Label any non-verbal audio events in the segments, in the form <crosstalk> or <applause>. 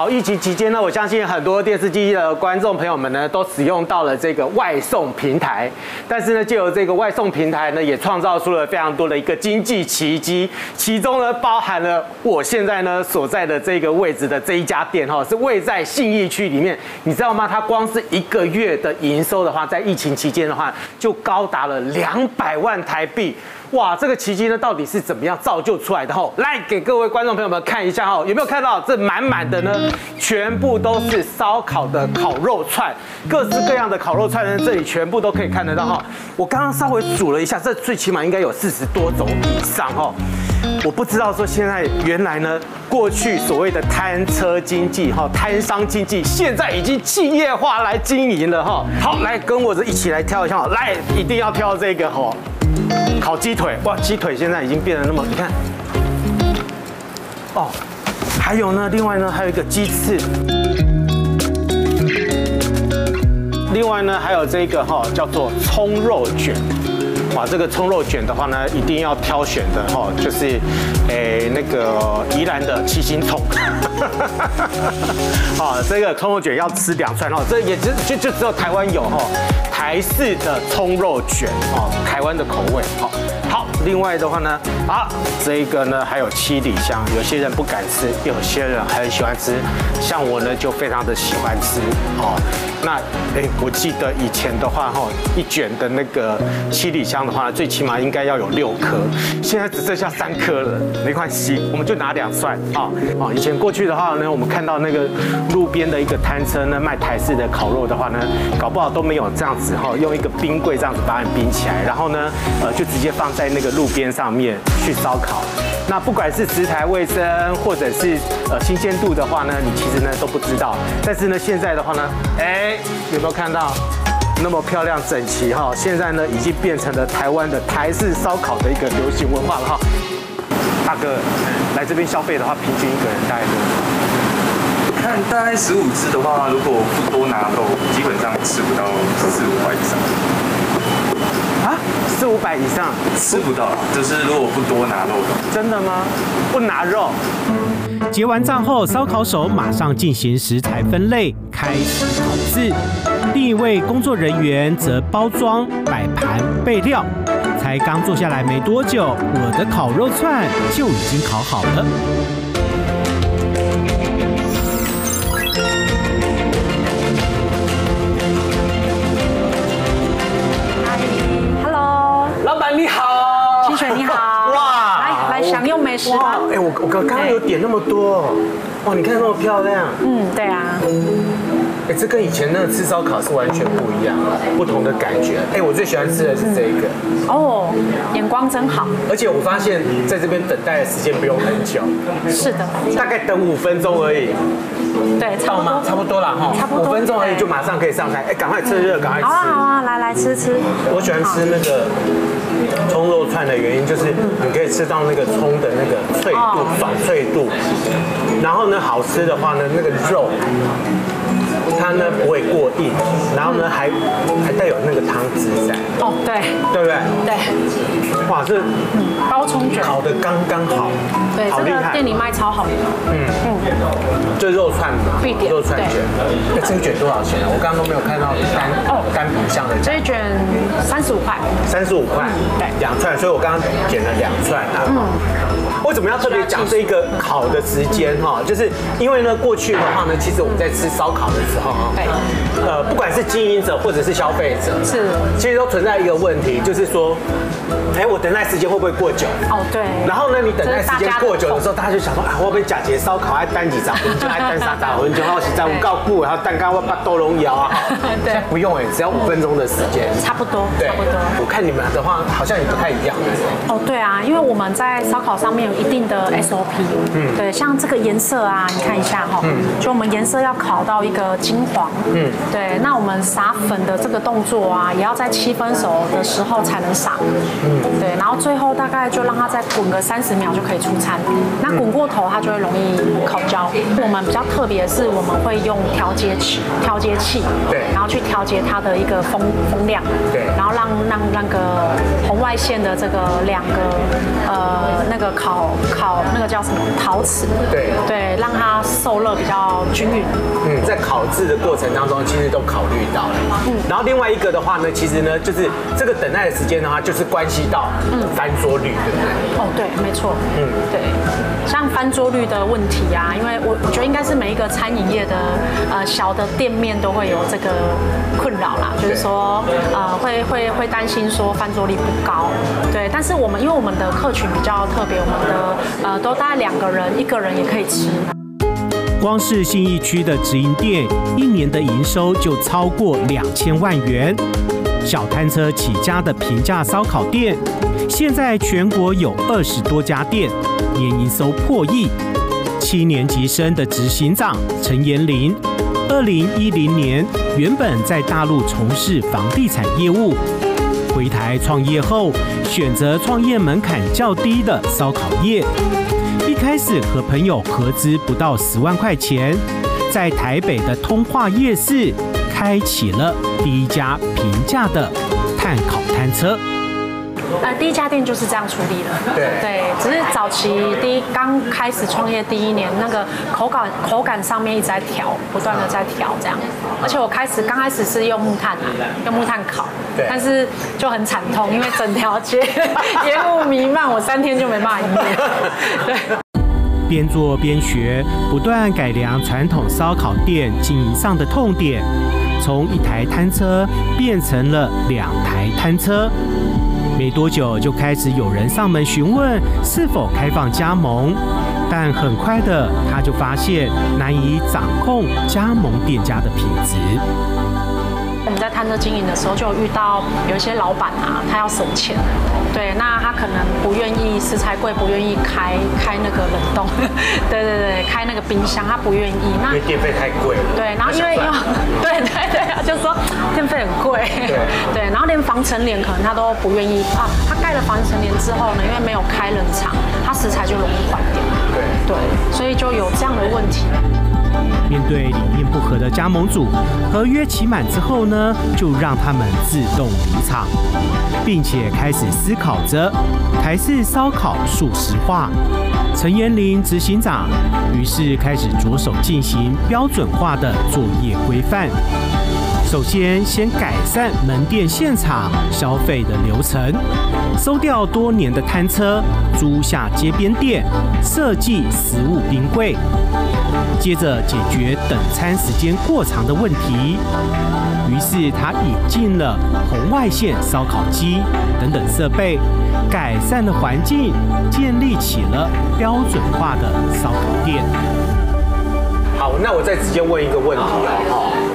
好，疫情期间呢，我相信很多电视机的观众朋友们呢，都使用到了这个外送平台。但是呢，借由这个外送平台呢，也创造出了非常多的一个经济奇迹。其中呢，包含了我现在呢所在的这个位置的这一家店哈，是位在信义区里面。你知道吗？它光是一个月的营收的话，在疫情期间的话，就高达了两百万台币。哇，这个奇迹呢，到底是怎么样造就出来的？吼，来给各位观众朋友们看一下哈，有没有看到这满满的呢？全部都是烧烤的烤肉串，各式各样的烤肉串呢，这里全部都可以看得到哈。我刚刚稍微数了一下，这最起码应该有四十多种以上哈。我不知道说现在原来呢，过去所谓的摊车经济哈，摊商经济，现在已经企业化来经营了哈。好，来跟我一起来挑一下，来一定要挑这个哈。烤鸡腿哇，鸡腿现在已经变得那么，你看，哦，还有呢，另外呢，还有一个鸡翅，另外呢，还有这个哈，叫做葱肉卷，哇，这个葱肉卷的话呢，一定要挑选的哈，就是，诶，那个宜兰的七星葱，<laughs> 好，这个葱肉卷要吃两串哦，这也只就就只有台湾有哈。台式的葱肉卷哦，台湾的口味好。另外的话呢，啊，这一个呢还有七里香，有些人不敢吃，有些人很喜欢吃，像我呢就非常的喜欢吃哦。那哎，我记得以前的话哈，一卷的那个七里香的话，最起码应该要有六颗，现在只剩下三颗了，没关系，我们就拿两串啊啊。以前过去的话呢，我们看到那个路边的一个摊车呢卖台式的烤肉的话呢，搞不好都没有这样子哈，用一个冰柜这样子把它冰起来，然后呢呃就直接放在那个路边上面去烧烤。那不管是食材卫生或者是呃新鲜度的话呢，你其实呢都不知道。但是呢现在的话呢，哎，有没有看到那么漂亮整齐哈？现在呢已经变成了台湾的台式烧烤的一个流行文化了哈。大哥来这边消费的话，平均一个人大概多少？看大概十五只的话，如果不多拿肉，基本上吃不到四五块以上。四五百以上吃不到，就是如果不多拿肉的。真的吗？不拿肉。结完账后，烧烤手马上进行食材分类，开始烤制。另一位工作人员则包装、摆盘、备料。才刚坐下来没多久，我的烤肉串就已经烤好了。刚刚有点那么多，哇，你看那么漂亮。嗯，对啊。哎，这跟以前那个吃烧烤是完全不一样，不同的感觉。哎，我最喜欢吃的是这个。哦，眼光真好。而且我发现在这边等待的时间不用很久。是的。大概等五分钟而已。对，到吗？差不多了哈。差不多。五分钟而已就马上可以上台。哎，赶快趁热，赶快吃。好啊好啊，来来吃吃。我喜欢吃那个。葱肉串的原因就是你可以吃到那个葱的那个脆度、爽脆度，然后呢，好吃的话呢，那个肉。它呢不会过硬，然后呢还还带有那个汤汁在。哦，对，对不对？对。哇，这包葱卷烤的刚刚好，对，好厉害，店里卖超好的。嗯嗯。这肉串必点，肉串卷。那，这个卷多少钱啊？我刚刚都没有看到单哦单品项的。这一卷三十五块。三十五块。对。两串，所以我刚刚点了两串啊。嗯。为什么要特别讲这个烤的时间哈？就是因为呢，过去的话呢，其实我们在吃烧烤的时候哈，呃，不管是经营者或者是消费者，是，其实都存在一个问题，就是说，哎，我等待时间会不会过久？哦，对。然后呢，你等待时间过久的时候，大家就想说啊，会不会假节烧烤还单几张，就爱单三张，我们就好实在五告不，然后蛋糕我把豆龙摇啊，<laughs> 对，不用哎，只要五分钟的时间，差不多，差不多。我看你们的话好像也不太一样。哦，对啊，因为我们在烧烤上面有。一定的 SOP，嗯，对，像这个颜色啊，你看一下哈，嗯，就我们颜色要烤到一个金黄，嗯，对，那我们撒粉的这个动作啊，也要在七分熟的时候才能撒，嗯，对，然后最后大概就让它再滚个三十秒就可以出餐，那滚过头它就会容易烤焦。我们比较特别的是，我们会用调节器，调节器，对，然后去调节它的一个风风量，对，然后让让那个红外线的这个两个呃那个烤烤那个叫什么？陶瓷，对。对，让它受热比较均匀。嗯，在烤制的过程当中，其实都考虑到了。嗯，然后另外一个的话呢，其实呢，就是这个等待的时间的话，就是关系到翻桌率，对不对？哦，对，没错。嗯，对，像翻桌率的问题啊，因为我我觉得应该是每一个餐饮业的呃小的店面都会有这个困扰啦，就是说呃会会会担心说翻桌率不高，对，但是我们因为我们的客群比较特别，我们的呃都大概两个人，一个人也可以吃。光是信义区的直营店，一年的营收就超过两千万元。小摊车起家的平价烧烤店，现在全国有二十多家店，年营收破亿。七年级生的执行长陈延林，二零一零年原本在大陆从事房地产业务，回台创业后，选择创业门槛较低的烧烤业。一开始和朋友合资不到十万块钱，在台北的通化夜市开启了第一家平价的炭烤摊车。呃，第一家店就是这样处理的。对对，只是早期第一刚开始创业第一年，那个口感口感上面一直在调，不断的在调这样。而且我开始刚开始是用木炭啊，用木炭烤，对但是就很惨痛，因为整条街 <laughs> 烟雾弥漫，我三天就没办法营业。<laughs> 对。边做边学，不断改良传统烧烤店经营上的痛点，从一台摊车变成了两台摊车。没多久就开始有人上门询问是否开放加盟，但很快的他就发现难以掌控加盟店家的品质。我们在探测经营的时候，就有遇到有一些老板啊，他要省钱，对，那他可能不愿意食材贵，不愿意开开那个冷冻，<laughs> 对对对，开那个冰箱，他不愿意。那因为电费太贵了。对，然后因为要，对对 <laughs> 对，就说电费很贵。对 <laughs> 对，然后连防尘帘可能他都不愿意啊。他盖了防尘帘之后呢，因为没有开冷藏，他食材就容易坏掉。对对，所以就有这样的问题。面对理念不合的加盟组，合约期满之后呢，就让他们自动离场，并且开始思考着台式烧烤素食化。陈延林执行长于是开始着手进行标准化的作业规范。首先，先改善门店现场消费的流程，收掉多年的摊车，租下街边店，设计食物冰柜。接着解决等餐时间过长的问题，于是他引进了红外线烧烤机等等设备，改善了环境，建立起了标准化的烧烤店。好，那我再直接问一个问题哦。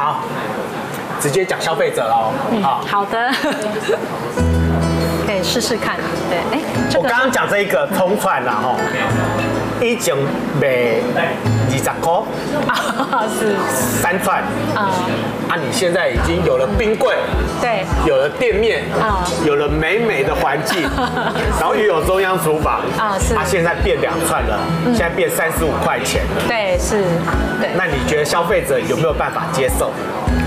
好，直接讲消费者喽。嗯，好的，<laughs> 可以试试看。对，哎、我刚刚讲这一个同款啦吼一整卖二十块，啊，<laughs> 是。三串，啊、嗯，啊，你现在已经有了冰柜，对，有了店面，啊、嗯，有了美美的环境，<laughs> 然后又有中央厨房，啊，是，它现在变两串了，嗯、现在变三十五块钱。了，对，是，对，那你觉得消费者有没有办法接受？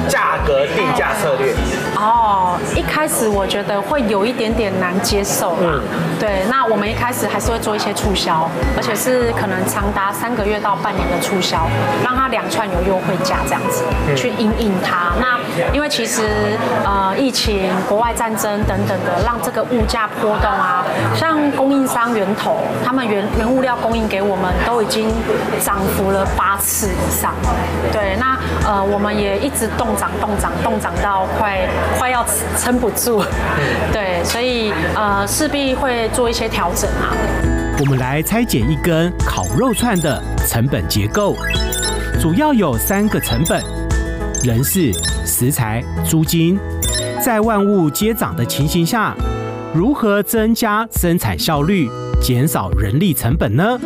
价格定价策略哦，一开始我觉得会有一点点难接受啦。嗯、对，那我们一开始还是会做一些促销，而且是可能长达三个月到半年的促销，让它两串有优惠价这样子，嗯、去引引它。那因为其实呃疫情、国外战争等等的，让这个物价波动啊，像供应商源头，他们原原物料供应给我们都已经涨幅了八次以上。对，那呃我们也一直动。涨动涨动涨到快快要撑不住，对，所以呃势必会做一些调整啊。我们来拆解一根烤肉串的成本结构，主要有三个成本：人事、食材、租金。在万物皆涨的情形下，如何增加生产效率，减少人力成本呢？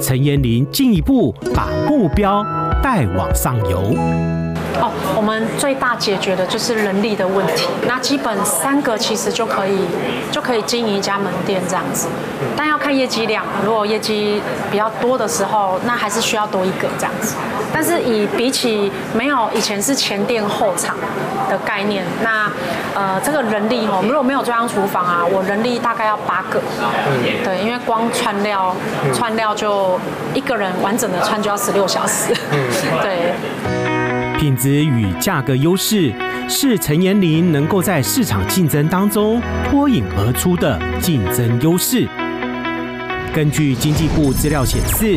陈延林进一步把目标带往上游。哦，我们最大解决的就是人力的问题。那基本三个其实就可以就可以经营一家门店这样子，但要看业绩量。如果业绩比较多的时候，那还是需要多一个这样子。但是以比起没有以前是前店后厂的概念，那呃这个人力哦，如果没有中央厨房啊，我人力大概要八个。对，因为光串料串料就一个人完整的串就要十六小时。<laughs> 对。品质与价格优势是陈延林能够在市场竞争当中脱颖而出的竞争优势。根据经济部资料显示，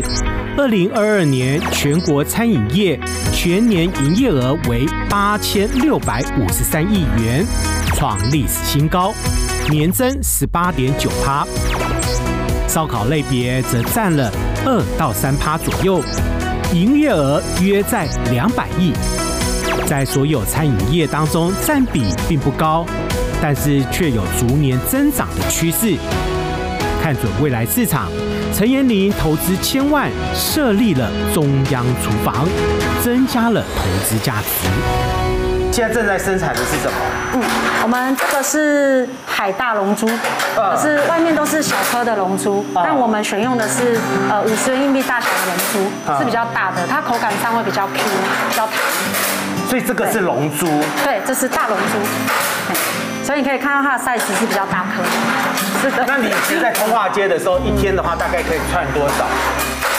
二零二二年全国餐饮业全年营业额为八千六百五十三亿元，创历史新高，年增十八点九趴。烧烤类别则占了二到三趴左右。营业额约在两百亿，在所有餐饮业当中占比并不高，但是却有逐年增长的趋势。看准未来市场，陈延林投资千万设立了中央厨房，增加了投资价值。现在正在生产的是什么？嗯，我们这个是海大龙珠，可是外面都是小颗的龙珠，但我们选用的是呃五十元硬币大小的龙珠，是比较大的，它口感上会比较 Q，比较弹。所以这个是龙珠？对，这是大龙珠。所以你可以看到它的 size 是比较大颗。是的。那你是在通化街的时候，一天的话大概可以串多少？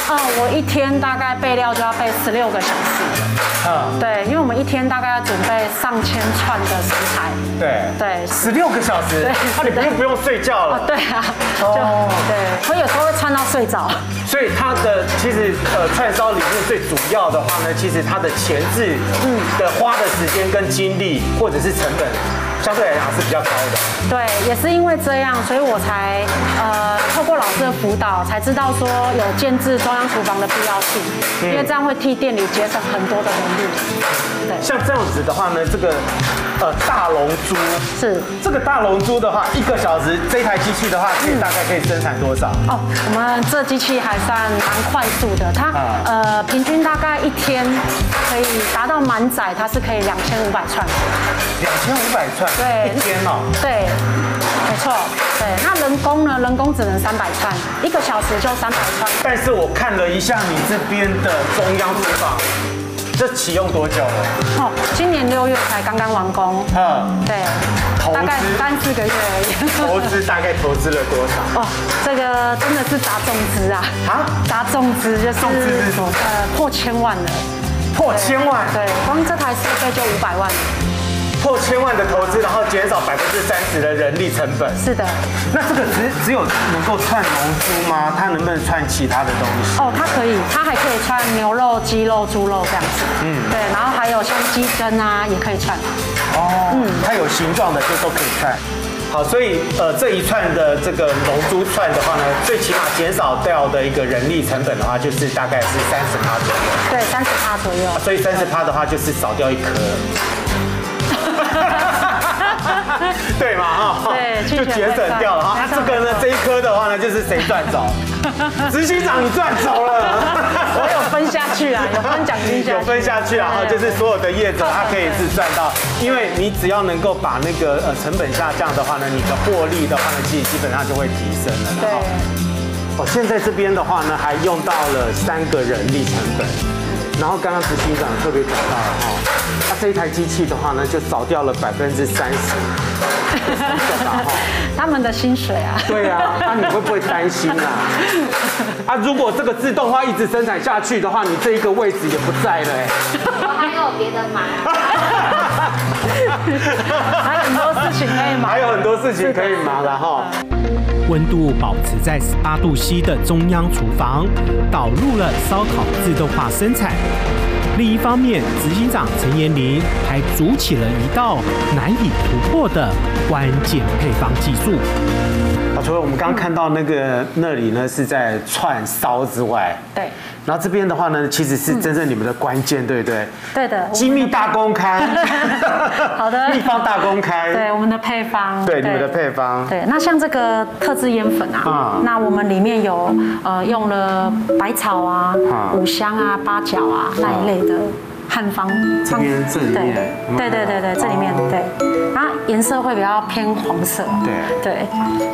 哦，我一天大概备料就要备十六个小时。嗯，对，因为我们一天大概要准备上千串的食材。对对，十六个小时。那你不用不用睡觉了。<laughs> 对啊。哦。对，所以有时候会串到睡着。所以它的其实呃串烧里面最主要的话呢，其实它的前置嗯的花的时间跟精力或者是成本。相对来讲是比较高的，对，也是因为这样，所以我才呃透过老师的辅导，才知道说有建置中央厨房的必要性，嗯、因为这样会替店里节省很多的人力。对，像这样子的话呢，这个呃大龙珠。是。这个大龙珠的话，一个小时这台机器的话，可以大概可以生产多少？嗯、哦，我们这机器还算蛮快速的，它、啊、呃平均大概一天可以达到满载，它是可以两千五百串。两千五百串。对，一天哦，对，没错，对，那人工呢？人工只能三百串，一个小时就三百串。但是我看了一下你这边的中央厨房，这启用多久了？哦，今年六月才刚刚完工。嗯，对，投资大概三四个月而已。投资大概投资了多少？哦，这个真的是砸重资啊！啊，砸重资就是？呃，破千万了。破千万？对，光这台设备就五百万。破千万的投资，然后减少百分之三十的人力成本。是的。那这个只只有能够串龙珠吗？它能不能串其他的东西？哦，它可以，它还可以串牛肉、鸡肉、猪肉这样子。嗯。对，然后还有像鸡胗啊，也可以串。哦。嗯，它有形状的就都可以串。好，所以呃这一串的这个龙珠串的话呢，最起码减少掉的一个人力成本的话，就是大概是三十趴左右。对，三十趴左右。所以三十趴的话，就是少掉一颗。<laughs> 对嘛哈，对，就节省掉了哈。那这个呢，这一颗的话呢，就是谁赚走？<laughs> 执行长你赚走了。<laughs> 我有分下去啊，有分奖金下去。有分下去啊，哈，就是所有的业者他可以是赚到，因为你只要能够把那个呃成本下降的话呢，你的获利的话呢，其实基本上就会提升了。对。哦，现在这边的话呢，还用到了三个人力成本。然后刚刚执行长特别讲到了哈，那这一台机器的话呢，就少掉了百分之三十，<laughs> 他们的薪水啊。对啊，那你会不会担心啊？啊，如果这个自动化一直生产下去的话，你这一个位置也不在了哎。我还有别的忙。<laughs> 还有很多事情可以忙。还有很多事情可以忙了哈。温度保持在十八度 C 的中央厨房，导入了烧烤自动化生产。另一方面，执行长陈延林还组起了一道难以突破的关键配方技术。好，除了我们刚刚看到那个那里呢，是在串烧之外，对。然后这边的话呢，其实是真正你们的关键，嗯、对不对？对的，机密大公开。<laughs> 好的，<laughs> 秘方大公开。对，我们的配方。对，对你们的配方。对，那像这个特制烟粉啊，嗯、那我们里面有呃用了百草啊、五香啊、八角啊那一类的。汉方，这边这里面。对。对对对对，这里面对，然后颜色会比较偏黄色，对。对，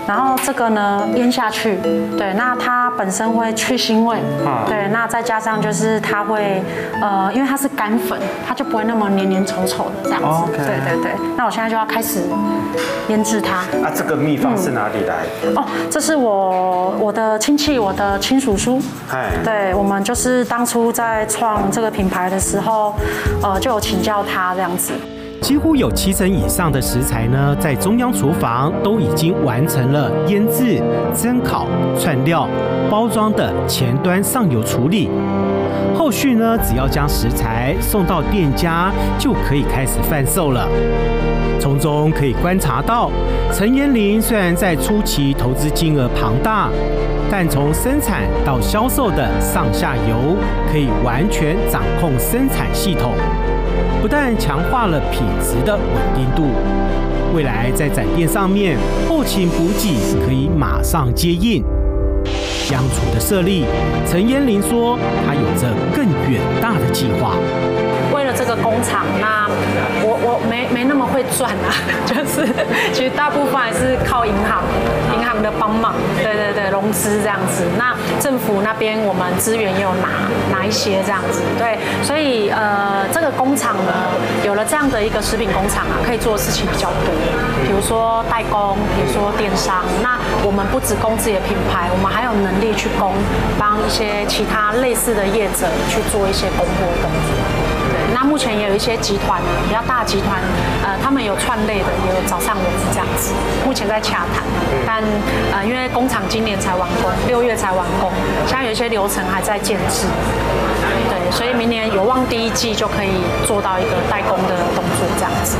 然后这个呢腌下去，对，那它本身会去腥味，对，那再加上就是它会呃，因为它是干粉，它就不会那么黏黏稠稠的这样子，对对对，那我现在就要开始腌制它。啊，这个秘方是哪里来？哦，这是我我的亲戚，我的亲叔叔，哎，对，我们就是当初在创这个品牌的时候。呃，就有请教他这样子。几乎有七成以上的食材呢，在中央厨房都已经完成了腌制、蒸烤、串料、包装的前端上游处理。后续呢，只要将食材送到店家，就可以开始贩售了。从中可以观察到，陈延林虽然在初期投资金额庞大，但从生产到销售的上下游可以完全掌控生产系统，不但强化了品质的稳定度，未来在展店上面后勤补给可以马上接应。央厨的设立，陈妍玲说，她有着更远大的计划。为了这个工厂，那我我没没那么会赚啊，<laughs> 就是其实大部分还是靠银行，银行的帮忙，对对对，融资这样子。那政府那边我们资源也有拿拿一些这样子，对，所以呃这个工厂呢，有了这样的一个食品工厂啊，可以做的事情比较多，比如说代工，比如说电商。那我们不只供自己的品牌，我们还有能力去供帮一些其他类似的业者去做一些供货动作。那目前也有一些集团比较大集团，呃，他们有串类的，也有找上我们这样子。目前在洽谈，但呃，因为工厂今年才完工，六月才完工，现在有一些流程还在建制，对，所以明年有望第一季就可以做到一个代工的动作这样子。